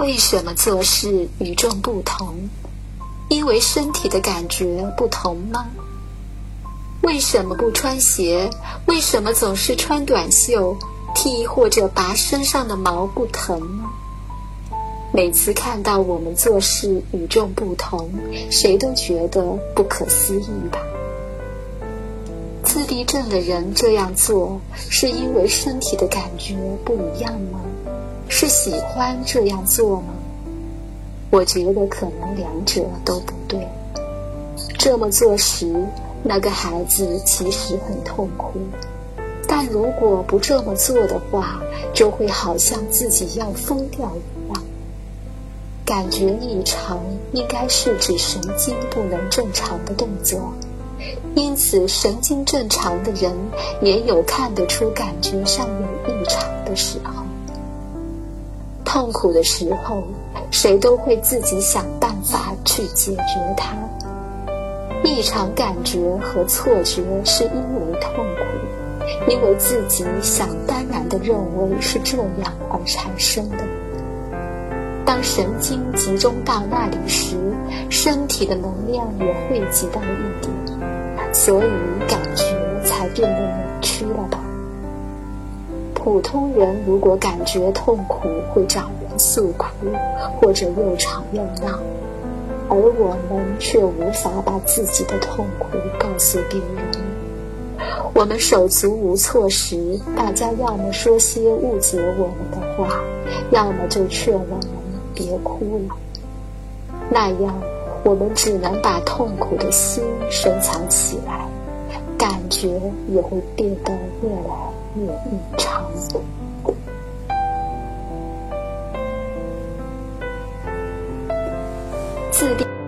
为什么做事与众不同？因为身体的感觉不同吗？为什么不穿鞋？为什么总是穿短袖？剃或者拔身上的毛不疼吗？每次看到我们做事与众不同，谁都觉得不可思议吧？自闭症的人这样做，是因为身体的感觉不一样吗？是喜欢这样做吗？我觉得可能两者都不对。这么做时，那个孩子其实很痛苦，但如果不这么做的话，就会好像自己要疯掉一样。感觉异常应该是指神经不能正常的动作，因此神经正常的人也有看得出感觉上有异常的时候。痛苦的时候，谁都会自己想办法去解决它。异常感觉和错觉是因为痛苦，因为自己想当然的认为是这样而产生的。当神经集中到那里时，身体的能量也汇集到一点，所以感觉才变得扭曲了吧？普通人如果感觉痛苦，会找人诉苦，或者又吵又闹。而我们却无法把自己的痛苦告诉别人。我们手足无措时，大家要么说些误解我们的话，要么就劝我们别哭了。那样，我们只能把痛苦的心深藏起来，感觉也会变得越来越异常。自闭。